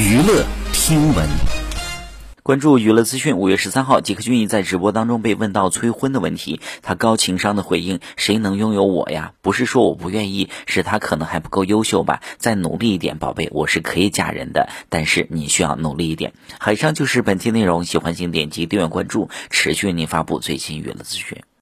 娱乐听闻，关注娱乐资讯。五月十三号，吉克隽逸在直播当中被问到催婚的问题，他高情商的回应：“谁能拥有我呀？不是说我不愿意，是他可能还不够优秀吧？再努力一点，宝贝，我是可以嫁人的，但是你需要努力一点。”好，以上就是本期内容，喜欢请点击订阅关注，持续为您发布最新娱乐资讯。